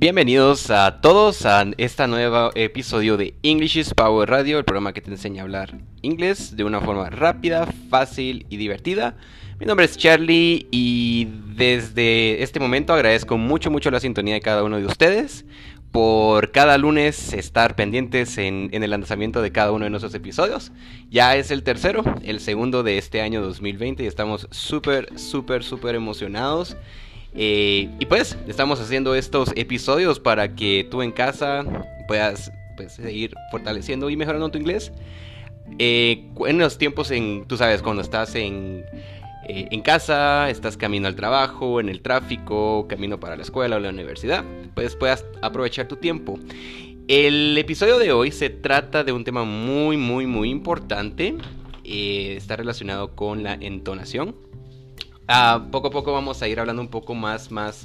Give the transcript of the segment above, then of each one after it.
Bienvenidos a todos a este nuevo episodio de English is Power Radio, el programa que te enseña a hablar inglés de una forma rápida, fácil y divertida. Mi nombre es Charlie y desde este momento agradezco mucho, mucho la sintonía de cada uno de ustedes por cada lunes estar pendientes en, el lanzamiento de cada uno de nuestros episodios. Ya es el tercero, el segundo de este año 2020 y estamos súper, súper, súper emocionados. Eh, y pues estamos haciendo estos episodios para que tú en casa puedas pues, seguir fortaleciendo y mejorando tu inglés. Eh, en los tiempos en, tú sabes, cuando estás en, eh, en casa, estás camino al trabajo, en el tráfico, camino para la escuela o la universidad, pues puedas aprovechar tu tiempo. El episodio de hoy se trata de un tema muy, muy, muy importante. está relacionado con la entonación. Ah, poco a poco vamos a ir hablando un poco más, más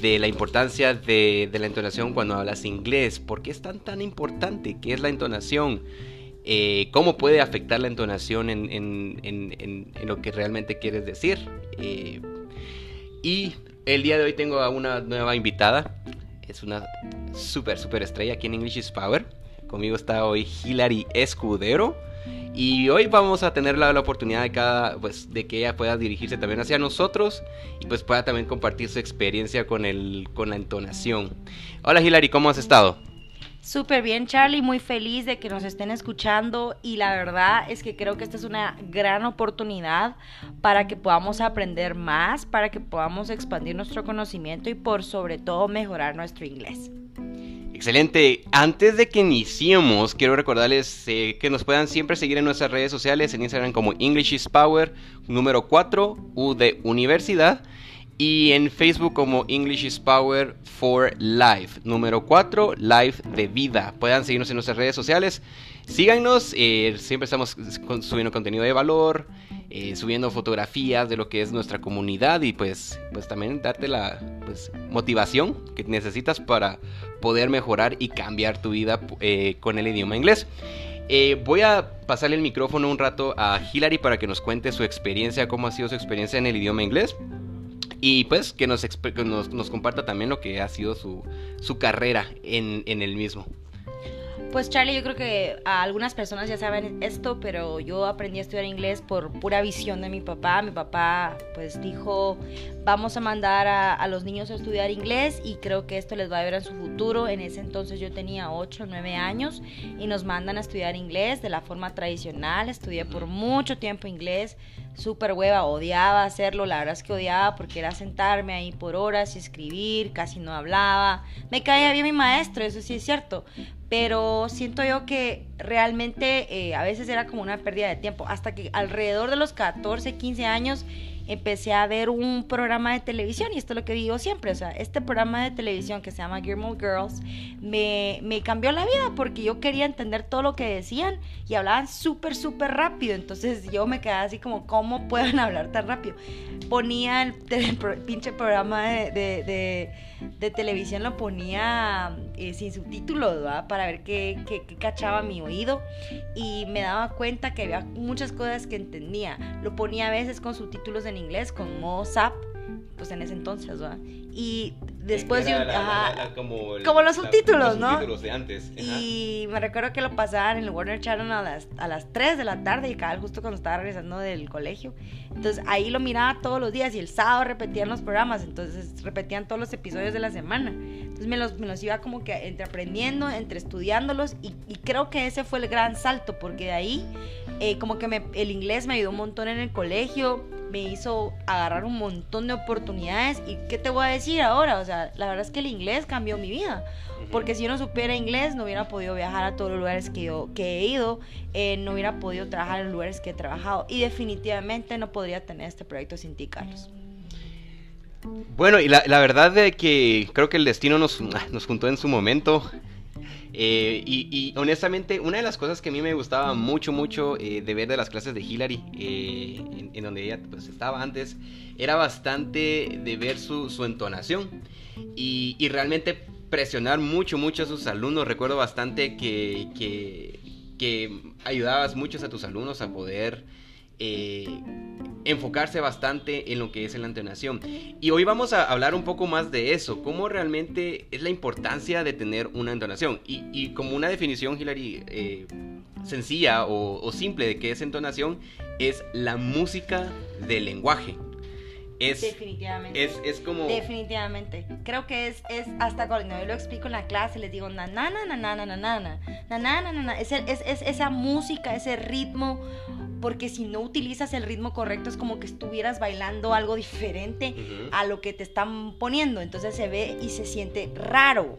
de la importancia de, la entonación cuando hablas inglés. ¿Por qué es tan, tan importante? ¿Qué es la entonación? Eh, ¿Cómo puede afectar la entonación en, lo que realmente quieres decir? Eh, y el día de hoy tengo a una nueva invitada. Es una súper, súper estrella aquí en English is Power. Conmigo está hoy Hilary Escudero. Y hoy vamos a tener la, oportunidad de, cada, pues, de que ella pueda dirigirse también hacia nosotros y pues pueda también compartir su experiencia con, el, con la entonación. Hola Hilary, ¿cómo has estado? Súper bien, Charlie, muy feliz de que nos estén escuchando y la verdad es que creo que esta es una gran oportunidad para que podamos aprender más, para que podamos expandir nuestro conocimiento y por sobre todo mejorar nuestro inglés. Excelente. Antes de que iniciemos, quiero recordarles eh, que nos puedan siempre seguir en nuestras redes sociales, en Instagram como English is Power, número 4, U de Universidad, y en Facebook como English is Power for Life, número 4, Life de Vida. Puedan seguirnos en nuestras redes sociales. Síganos, eh, siempre estamos subiendo contenido de valor, eh, subiendo fotografías de lo que es nuestra comunidad y pues, pues también darte la pues, motivación que necesitas para poder mejorar y cambiar tu vida eh, con el idioma inglés. voy a pasarle el micrófono un rato a Hilary para que nos cuente su experiencia, cómo ha sido su experiencia en el idioma inglés. Y pues que nos, nos, comparta también lo que ha sido su, su carrera en, en el mismo. Pues Charlie, yo creo que a algunas personas ya saben esto, pero yo aprendí a estudiar inglés por pura visión de mi papá. Mi papá pues dijo, vamos a mandar a, los niños a estudiar inglés y creo que esto les va a ver en su futuro. En ese entonces yo tenía 8 o 9 años y nos mandan a estudiar inglés de la forma tradicional. Estudié por mucho tiempo inglés, súper hueva, odiaba hacerlo, la verdad es que odiaba porque era sentarme ahí por horas y escribir, casi no hablaba. Me caía bien mi maestro, eso sí es cierto, pero siento yo que realmente eh, a veces era como una pérdida de tiempo, hasta que alrededor de los 14, 15 años empecé a ver un programa de televisión y esto es lo que digo siempre, o sea, este programa de televisión que se llama Gilmore Girls me, me cambió la vida porque yo quería entender todo lo que decían y hablaban súper, súper rápido, entonces yo me quedaba así como, ¿cómo pueden hablar tan rápido? Ponía el, pinche programa de, de, televisión, lo ponía eh, sin subtítulos, ¿verdad? Para ver qué, qué, qué cachaba mi oído y me daba cuenta que había muchas cosas que entendía, lo ponía a veces con subtítulos en inglés con modo SAP, pues en ese entonces, ¿verdad? Y después de como, los subtítulos, ¿no? de antes. Y me recuerdo que lo pasaban en el Warner Channel a las, a las 3 de la tarde y cada justo cuando estaba regresando del colegio. Entonces ahí lo miraba todos los días y el sábado repetían los programas, entonces repetían todos los episodios de la semana. Entonces me los, me los iba como que entre aprendiendo, entre estudiándolos y, y creo que ese fue el gran salto porque de ahí eh, como que me, el inglés me ayudó un montón en el colegio, me hizo agarrar un montón de oportunidades y ¿qué te voy a decir ahora? O sea, la verdad es que el inglés cambió mi vida. Porque si yo no supiera inglés, no hubiera podido viajar a todos los lugares que yo que he ido, eh, no hubiera podido trabajar en los lugares que he trabajado y definitivamente no podría tener este proyecto sin ti, Carlos. Bueno, y la, la verdad de que creo que el destino nos, nos juntó en su momento. Eh, y, honestamente, una de las cosas que a mí me gustaba mucho, mucho eh, de ver de las clases de Hillary, eh, en, donde ella pues, estaba antes, era bastante de ver su, entonación y, realmente presionar mucho, mucho a sus alumnos. Recuerdo bastante que, que, ayudabas mucho a tus alumnos a poder eh, enfocarse bastante en lo que es la entonación. Y hoy vamos a hablar un poco más de eso, cómo realmente es la importancia de tener una entonación. Y, como una definición, Hilary, eh, sencilla o, simple de qué es entonación, es la música del lenguaje. Es, Definitivamente. Es, es como. Definitivamente. Creo que es, es hasta cuando yo lo explico en la clase, les digo, nanana, nanana, nanana, nanana, nanana. Es, es, es esa música, ese ritmo, porque si no utilizas el ritmo correcto, es como que estuvieras bailando algo diferente uh -huh. a lo que te están poniendo. Entonces se ve y se siente raro.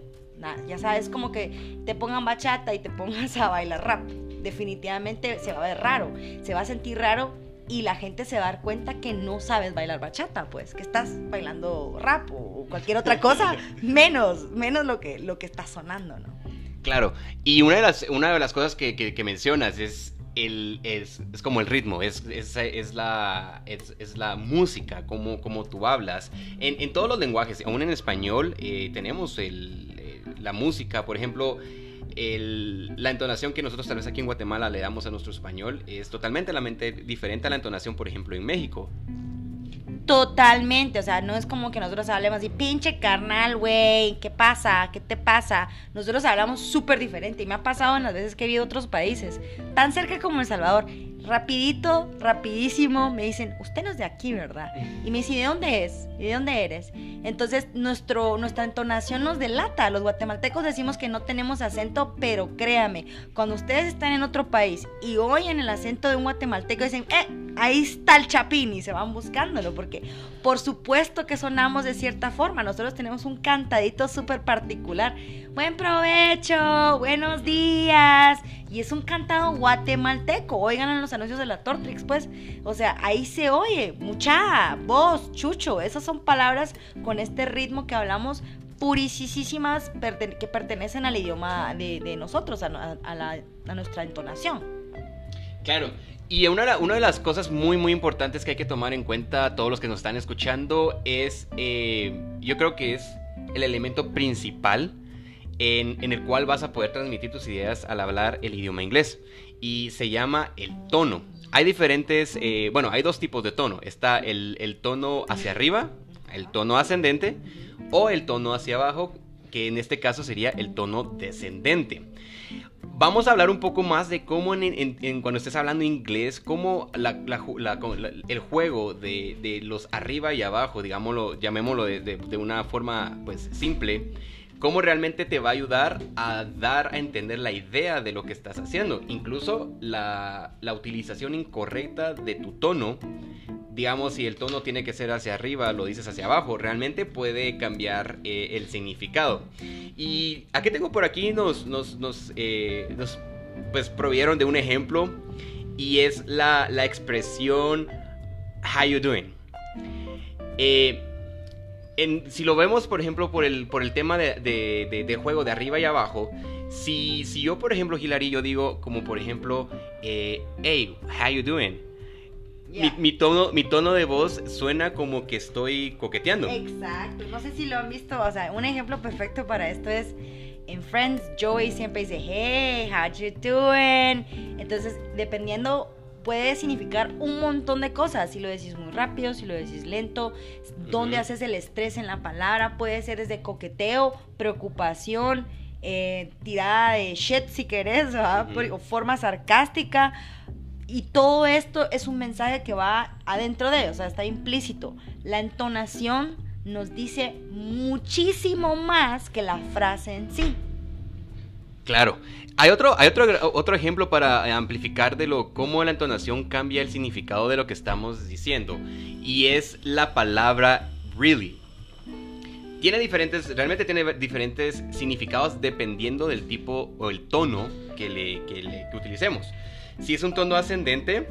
Ya sabes, como que te pongan bachata y te pongas a bailar rap. Definitivamente se va a ver raro. Se va a sentir raro y la gente se va a dar cuenta que no sabes bailar bachata, pues, que estás bailando rap o cualquier otra cosa, menos, menos lo que, lo que está sonando, ¿no? Claro, y una de las, una de las cosas que, que mencionas es es, como el ritmo, es, es, la, es, la música, como, como tú hablas. En, todos los lenguajes, aún en español, eh, tenemos eh, la música, por ejemplo, la entonación que nosotros tal vez aquí en Guatemala le damos a nuestro español es totalmente la diferente a la entonación, por ejemplo, en México. Totalmente, o sea, no es como que nosotros hablemos así, pinche carnal, güey, ¿qué pasa? ¿Qué te pasa? Nosotros hablamos súper diferente y me ha pasado en las veces que he ido a otros países, tan cerca como El Salvador rapidito, rapidísimo, me dicen, usted no es de aquí, ¿verdad? Y me dicen, ¿de dónde es? ¿Y de dónde eres? Entonces, nuestro, nuestra entonación nos delata. Los guatemaltecos decimos que no tenemos acento, pero créame, cuando ustedes están en otro país y oyen el acento de un guatemalteco, dicen, eh, ahí está el chapín y se van buscándolo, porque por supuesto que sonamos de cierta forma. Nosotros tenemos un cantadito súper particular. Buen provecho, buenos días. Y es un cantado guatemalteco. Oigan en los anuncios de la Tortrix, pues. O sea, ahí se oye. Mucha, voz, chucho. Esas son palabras con este ritmo que hablamos purisísimas que pertenecen al idioma de, nosotros, a, nuestra entonación. Claro, y una, una, de las cosas muy, muy importantes que hay que tomar en cuenta todos los que nos están escuchando es, eh, yo creo que es el elemento principal en, el cual vas a poder transmitir tus ideas al hablar el idioma inglés. Y se llama el tono. Hay diferentes, eh, bueno, hay dos tipos de tono. Está el, tono hacia arriba, el tono ascendente, o el tono hacia abajo, que en este caso sería el tono descendente. Vamos a hablar un poco más de cómo cuando estés hablando inglés, cómo el juego de, los arriba y abajo, digámoslo, llamémoslo de, de, una forma pues simple, cómo realmente te va a ayudar a dar a entender la idea de lo que estás haciendo. Incluso la, utilización incorrecta de tu tono, digamos si el tono tiene que ser hacia arriba, lo dices hacia abajo, realmente puede cambiar eh, el significado. Y aquí tengo por aquí, nos, nos, nos, eh, pues provieron de un ejemplo y es la, la expresión how you doing. Eh, si lo vemos, por ejemplo, por el, por el tema de, juego de arriba y abajo, si, si yo, por ejemplo, Hilary, yo digo como, por ejemplo, eh, hey, how you doing? Mi, tono, mi tono de voz suena como que estoy coqueteando. Exacto. No sé si lo han visto. O sea, un ejemplo perfecto para esto es en Friends, Joey siempre dice, hey, how you doing? Entonces, dependiendo puede significar un montón de cosas. Si lo decís muy rápido, si lo decís lento, dónde haces el estrés en la palabra, puede ser desde coqueteo, preocupación, eh, tirada de shit si querés, o forma sarcástica. Y todo esto es un mensaje que va adentro de, o sea, está implícito. La entonación nos dice muchísimo más que la frase en sí. Claro. Hay otro, hay otro, otro ejemplo para amplificar de lo cómo la entonación cambia el significado de lo que estamos diciendo. Y es la palabra really. Tiene diferentes, realmente tiene diferentes significados dependiendo del tipo o el tono que, le, que, le, que utilicemos. Si es un tono ascendente,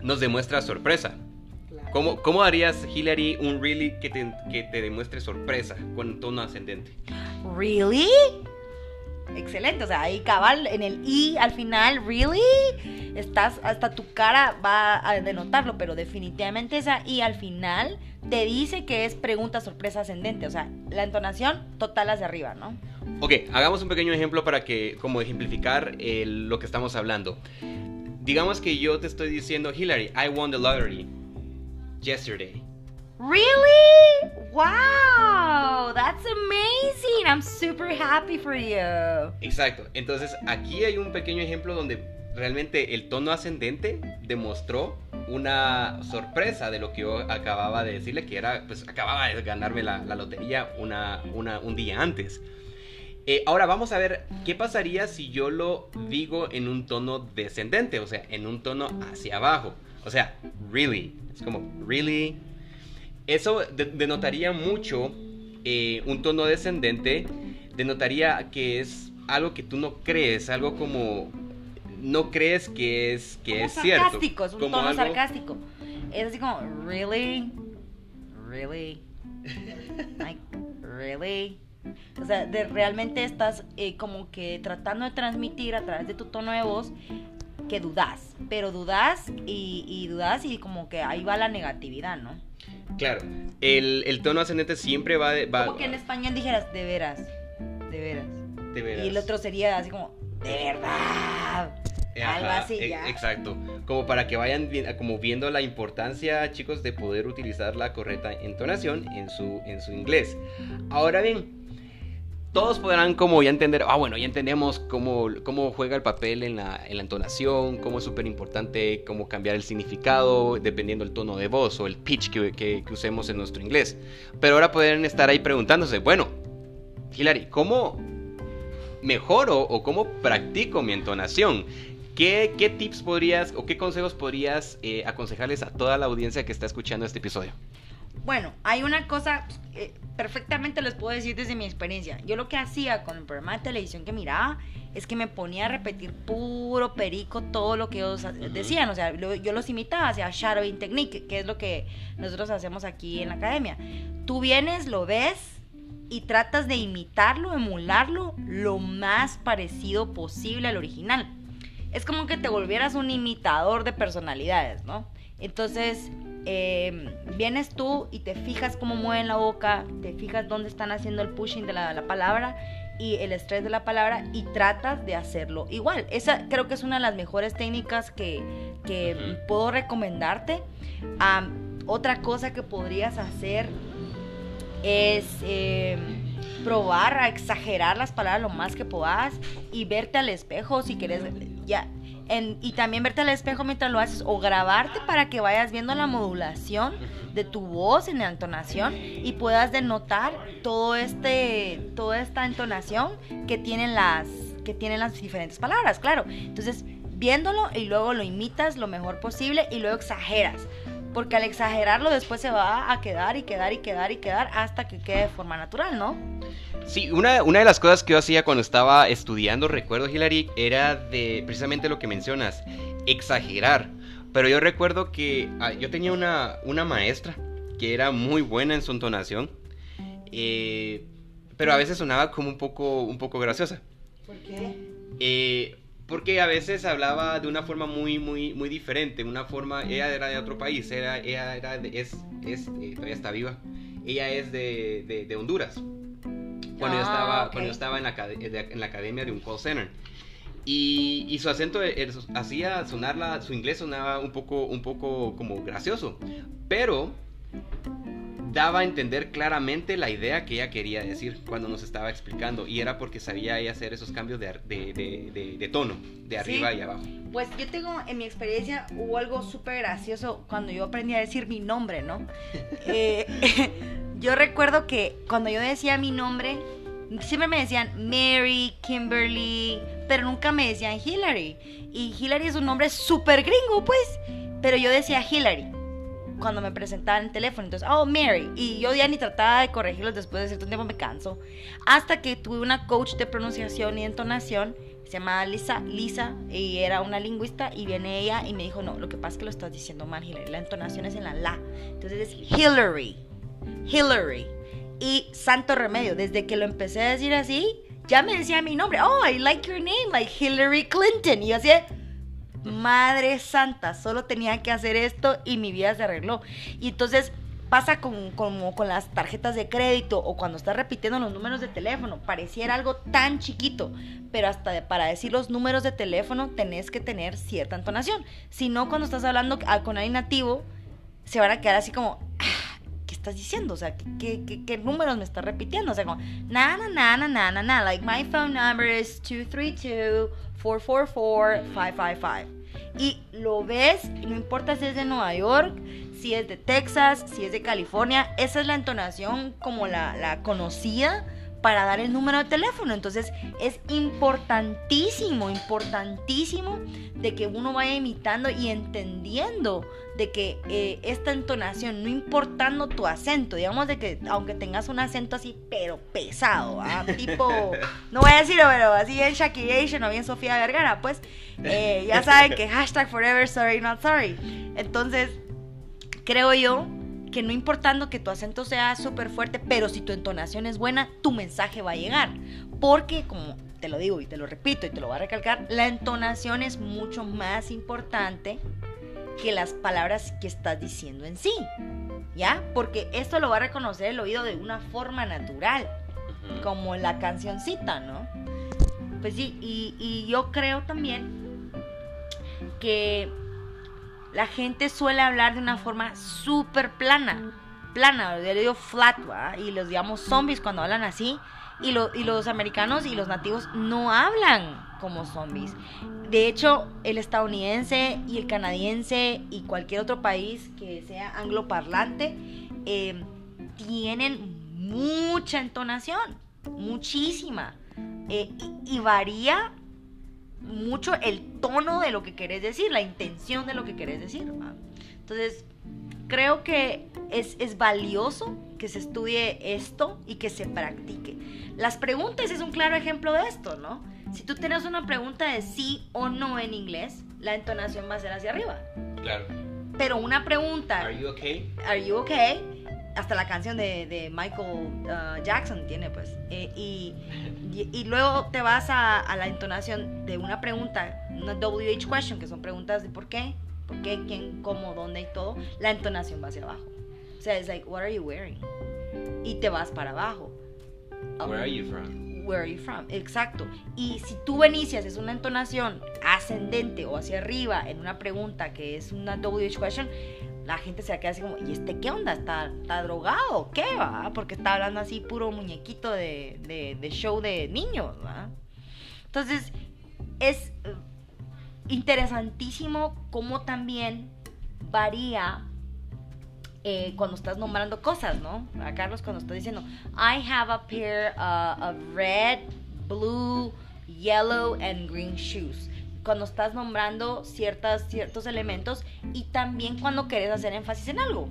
nos demuestra sorpresa. ¿Cómo, ¿Cómo, harías, Hillary, un really que te, que te demuestre sorpresa con tono ascendente? ¿Really? Excelente. O sea, ahí cabal en el I al final, ¿really? Estás, hasta tu cara va a denotarlo, pero definitivamente esa I al final te dice que es pregunta sorpresa ascendente. O sea, la entonación total hacia arriba, ¿no? Ok, hagamos un pequeño ejemplo para que, como ejemplificar lo que estamos hablando. digamos que yo te estoy diciendo, Hillary, I won the lottery yesterday. Really? Wow, that's amazing. I'm super happy for you. Exacto. Entonces, aquí hay un pequeño ejemplo donde realmente el tono ascendente demostró una sorpresa de lo que yo acababa de decirle, que era, pues acababa de ganarme la, lotería una, un día antes. Eh, ahora vamos a ver qué pasaría si yo lo digo en un tono descendente, o sea, en un tono hacia abajo. O sea, really. Es como, really. Eso denotaría mucho eh, un tono descendente, denotaría que es algo que tú no crees, algo como no crees que es que es cierto. Es un tono sarcástico. Es así como, really, really, like, really. O sea, de, realmente estás eh, como que tratando de transmitir a través de tu tono de voz que dudas, pero dudas y, y dudas y como que ahí va la negatividad, ¿no? Claro, el, el tono ascendente siempre va, de, va... Como que en español dijeras, de veras, de veras. De veras. Y el otro sería así como, de verdad. Algo así, e, ya. Exacto. Como para que vayan como viendo la importancia, chicos, de poder utilizar la correcta entonación en su, en su inglés. Ahora bien, todos podrán como ya entender, ah bueno, ya entendemos cómo, cómo juega el papel en la, en la entonación, cómo es súper importante cómo cambiar el significado dependiendo del tono de voz o el pitch que, usemos en nuestro inglés. Pero ahora pueden estar ahí preguntándose, bueno, Hilary, ¿cómo mejoro o cómo practico mi entonación? ¿Qué, ¿Qué, tips podrías o qué consejos podrías eh, aconsejarles a toda la audiencia que está escuchando este episodio? Bueno, hay una cosa, eh, perfectamente les puedo decir desde mi experiencia. Yo lo que hacía con el programa de televisión que miraba es que me ponía a repetir puro perico todo lo que ellos decían. O sea, yo los imitaba, hacia shadowing technique, que es lo que nosotros hacemos aquí en la academia. Tú vienes, lo ves y tratas de imitarlo, emularlo lo más parecido posible al original. Es como que te volvieras un imitador de personalidades, ¿no? Entonces, Em, vienes tú y te fijas cómo mueven la boca, te fijas dónde están haciendo el pushing de la, palabra y el estrés de la palabra y tratas de hacerlo igual. Esa creo que es una de las mejores técnicas que, puedo recomendarte. otra cosa que podrías hacer es em, probar a exagerar las palabras lo más que puedas y verte al espejo si quieres ya y también verte al espejo mientras lo haces o grabarte para que vayas viendo la modulación de tu voz en la entonación y puedas denotar todo este toda esta entonación que tienen las que tienen las diferentes palabras, claro. Entonces, viéndolo y luego lo imitas lo mejor posible y luego exageras. Porque al exagerarlo después se va a quedar y quedar y quedar y quedar hasta que quede de forma natural, ¿no? Sí, una, una, de las cosas que yo hacía cuando estaba estudiando, recuerdo, Hilary, era de precisamente lo que mencionas, exagerar. Pero yo recuerdo que ah, yo tenía una, una, maestra que era muy buena en su entonación, eh, pero a veces sonaba como un poco, un poco graciosa. ¿Por qué? Eh, porque a veces hablaba de una forma muy, muy, muy diferente, una forma, ella era de otro país, era, ella era es, es eh, todavía está viva, ella es de, de, de Honduras cuando, yo estaba, ah, cuando estaba en la, en la academia de un call center. Y, y, su acento eh, hacía sonar su inglés sonaba un poco, un poco como gracioso, pero daba a entender claramente la idea que ella quería decir cuando nos estaba explicando y era porque sabía ella hacer esos cambios de, de, de, de tono, de arriba y abajo. Pues yo tengo, en mi experiencia, hubo algo súper gracioso cuando yo aprendí a decir mi nombre, ¿no? eh, yo recuerdo que cuando yo decía mi nombre, siempre me decían Mary, Kimberly, pero nunca me decían Hillary. Y Hillary es un nombre súper gringo, pues. Pero yo decía Hillary cuando me presentaba en el teléfono. Entonces, oh, Mary. Y yo ya ni trataba de corregirlos después de cierto tiempo, me canso. Hasta que tuve una coach de pronunciación y entonación. Se llamaba Lisa, Lisa, y era una lingüista, y viene ella y me dijo, no, lo que pasa es que lo estás diciendo mal, Hillary, la entonación es en la la, entonces es Hillary, Hillary. Y santo remedio, desde que lo empecé a decir así, ya me decía mi nombre. Oh, I like your name, like Hillary Clinton. Y yo así, madre santa, solo tenía que hacer esto y mi vida se arregló. Y entonces, pasa con, como con las tarjetas de crédito o cuando estás repitiendo los números de teléfono. Pareciera algo tan chiquito, pero hasta para decir los números de teléfono tenés que tener cierta entonación. Si no, cuando estás hablando con alguien nativo, se van a quedar así como, ¿qué estás diciendo? O sea, ¿qué, qué, qué números me estás repitiendo? O sea, como, na, na, na, na, na, na, na, like my phone number is 232-444-555. Y lo ves, no importa si es de Nueva York, si es de Texas, si es de California, esa es la entonación como la, la conocida para dar el número de teléfono. Entonces es importantísimo, importantísimo de que uno vaya imitando y entendiendo de que eh, esta entonación, no importando tu acento, digamos de que aunque tengas un acento así, pero pesado, ¿ah? tipo, no voy a decirlo, pero así en Shakira o bien Sofía Vergara, pues eh, ya saben que hashtag forever sorry not sorry. Entonces, creo yo que no importando que tu acento sea súper fuerte, pero si tu entonación es buena, tu mensaje va a llegar. Porque, como te lo digo y te lo repito y te lo voy a recalcar, la entonación es mucho más importante que las palabras que estás diciendo en sí. ¿Ya? Porque esto lo va a reconocer el oído de una forma natural, como la cancioncita, ¿no? Pues sí, y, y yo creo también que la gente suele hablar de una forma súper plana. Plana, yo le digo flat, y los digamos zombies cuando hablan así. Y, y los americanos y los nativos no hablan como zombies. De hecho, el estadounidense y el canadiense y cualquier otro país que sea angloparlante eh, tienen mucha entonación, muchísima. Eh, y varía mucho el tono de lo que querés decir, la intención de lo que querés decir. Entonces, creo que es, es, valioso que se estudie esto y que se practique. Las preguntas es un claro ejemplo de esto, ¿no? Si tú tienes una pregunta de sí o no en inglés, la entonación va a ser hacia arriba. Claro. Pero una pregunta... Are you okay? Are you okay? hasta la canción de, Michael uh, Jackson tiene, pues. Eh, y, y, luego te vas a, la entonación de una pregunta, una WH question, que son preguntas de por qué, por qué, quién, cómo, dónde y todo. La entonación va hacia abajo. O sea, es like, what are you wearing? Y te vas para abajo. Where are you from? Where are you from? Exacto. Y si tú inicias es una entonación ascendente o hacia arriba en una pregunta que es una WH question, la gente se queda así como, ¿y este qué onda? ¿Está, está drogado? ¿Qué va? Porque está hablando así puro muñequito de, de, show de niños, ¿va? Entonces, es eh, interesantísimo cómo también varía eh, cuando estás nombrando cosas, ¿no? A Carlos cuando está diciendo, I have a pair uh, of red, blue, yellow and green shoes cuando estás nombrando ciertas, ciertos elementos y también cuando quieres hacer énfasis en algo.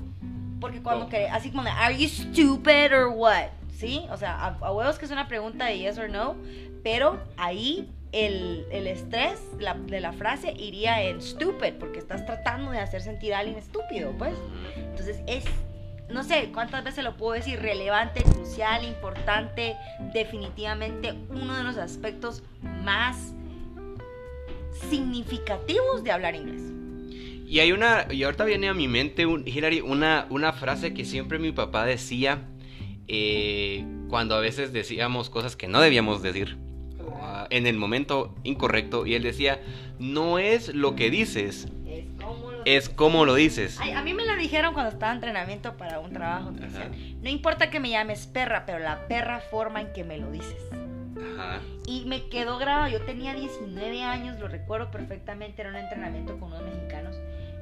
Porque cuando querés, así como, ¿Are you stupid or what? ¿Sí? O sea, a, huevos que es una pregunta de yes or no, pero ahí el, el estrés de la frase iría en stupid, porque estás tratando de hacer sentir a alguien estúpido, pues. Entonces es no sé cuántas veces lo puedo decir, relevante, crucial, importante, definitivamente uno de los aspectos más significativos de hablar inglés. Y hay una, y ahorita viene a mi mente, un, Hilary, una, una frase que siempre mi papá decía eh, cuando a veces decíamos cosas que no debíamos decir uh, en el momento incorrecto. Y él decía, no es lo que dices, es como lo, dices. a mí me la dijeron cuando estaba en entrenamiento para un trabajo. no importa que me llames perra, pero la perra forma en que me lo dices. Y me quedó grabado, yo tenía 19 años, lo recuerdo perfectamente, era un entrenamiento con unos mexicanos.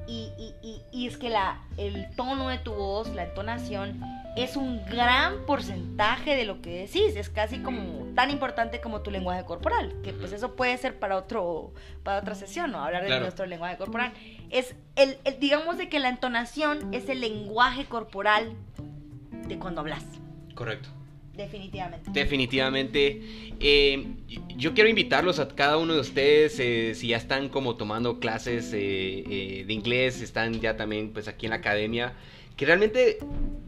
Y, y, y, es que la, el tono de tu voz, la entonación, es un gran porcentaje de lo que decís. Es casi como tan importante como tu lenguaje corporal. Que pues eso puede ser para otro para otra sesión, ¿no? Hablar de nuestro lenguaje corporal. Es el, digamos de que la entonación es el lenguaje corporal de cuando hablas. Correcto. Definitivamente. Definitivamente. Eh, yo quiero invitarlos a cada uno de ustedes, eh, si ya están como tomando clases eh, de inglés, están ya también pues aquí en la academia, que realmente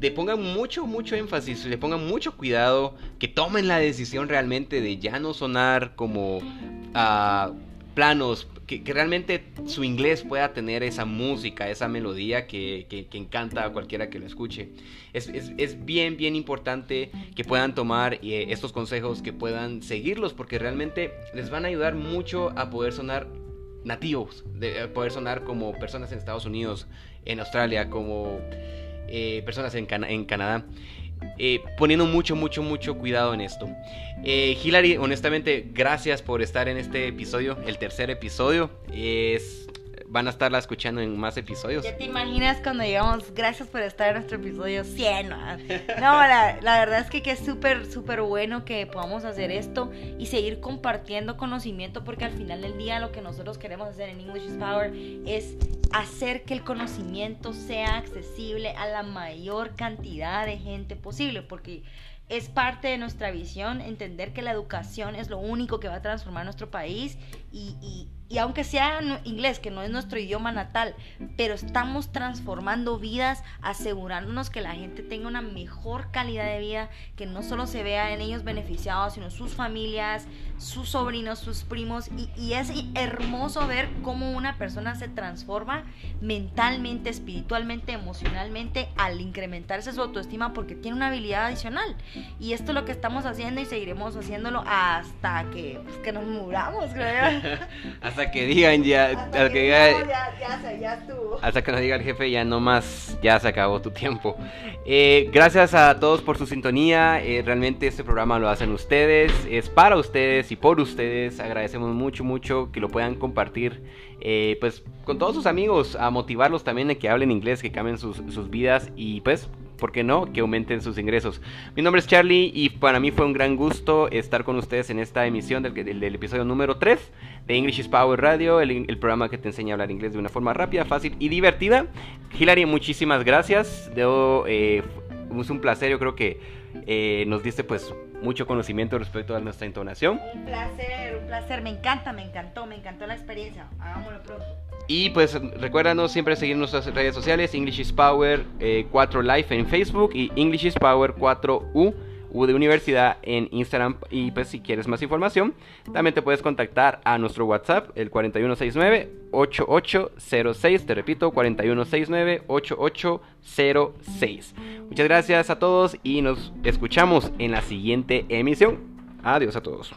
le pongan mucho, mucho énfasis, le pongan mucho cuidado, que tomen la decisión realmente de ya no sonar como uh, planos, que, realmente su inglés pueda tener esa música, esa melodía que, que, encanta a cualquiera que lo escuche. Es, es, bien, bien importante que puedan tomar eh, estos consejos, que puedan seguirlos, porque realmente les van a ayudar mucho a poder sonar nativos, de poder sonar como personas en Estados Unidos, en Australia, como eh, personas en, en Canadá. Eh, poniendo mucho, mucho, mucho cuidado en esto. Eh, Hilary, honestamente, gracias por estar en este episodio, el tercer episodio. Es van a estarla escuchando en más episodios. ¿Ya te imaginas cuando llegamos? Gracias por estar en nuestro episodio 100. No, la, la verdad es que, que es súper, súper bueno que podamos hacer esto y seguir compartiendo conocimiento porque al final del día lo que nosotros queremos hacer en English is Power es hacer que el conocimiento sea accesible a la mayor cantidad de gente posible porque es parte de nuestra visión entender que la educación es lo único que va a transformar nuestro país y, y y aunque sea inglés, que no es nuestro idioma natal, pero estamos transformando vidas, asegurándonos que la gente tenga una mejor calidad de vida, que no solo se vea en ellos beneficiados, sino sus familias, sus sobrinos, sus primos. Y, es hermoso ver cómo una persona se transforma mentalmente, espiritualmente, emocionalmente, al incrementarse su autoestima porque tiene una habilidad adicional. Y esto es lo que estamos haciendo y seguiremos haciéndolo hasta que, pues, que nos muramos, creo. hasta que digan ya, hasta, que, hasta que nos diga el jefe ya no más, ya se acabó tu tiempo. Eh, gracias a todos por su sintonía, eh, realmente este programa lo hacen ustedes, es para ustedes y por ustedes, agradecemos mucho, mucho que lo puedan compartir eh, pues con todos sus amigos, a motivarlos también de que hablen inglés, que cambien sus, sus vidas y pues ¿por qué no? Que aumenten sus ingresos. Mi nombre es Charlie y para mí fue un gran gusto estar con ustedes en esta emisión del, episodio número 3 de English is Power Radio, el, el, programa que te enseña a hablar inglés de una forma rápida, fácil y divertida. Hilary, muchísimas gracias. Debo, eh, es un placer, yo creo que eh, nos diste pues mucho conocimiento respecto a nuestra entonación. Un placer, un placer, me encanta, me encantó, me encantó la experiencia. Hagámoslo pronto. Y pues recuérdanos siempre seguir nuestras redes sociales, English is Power 4 eh, Life en Facebook y English is Power 4U. U de Universidad en Instagram. Y pues si quieres más información también te puedes contactar a nuestro WhatsApp el 4169-8806 te repito 4169-8806 muchas gracias a todos y nos escuchamos en la siguiente emisión. Adiós a todos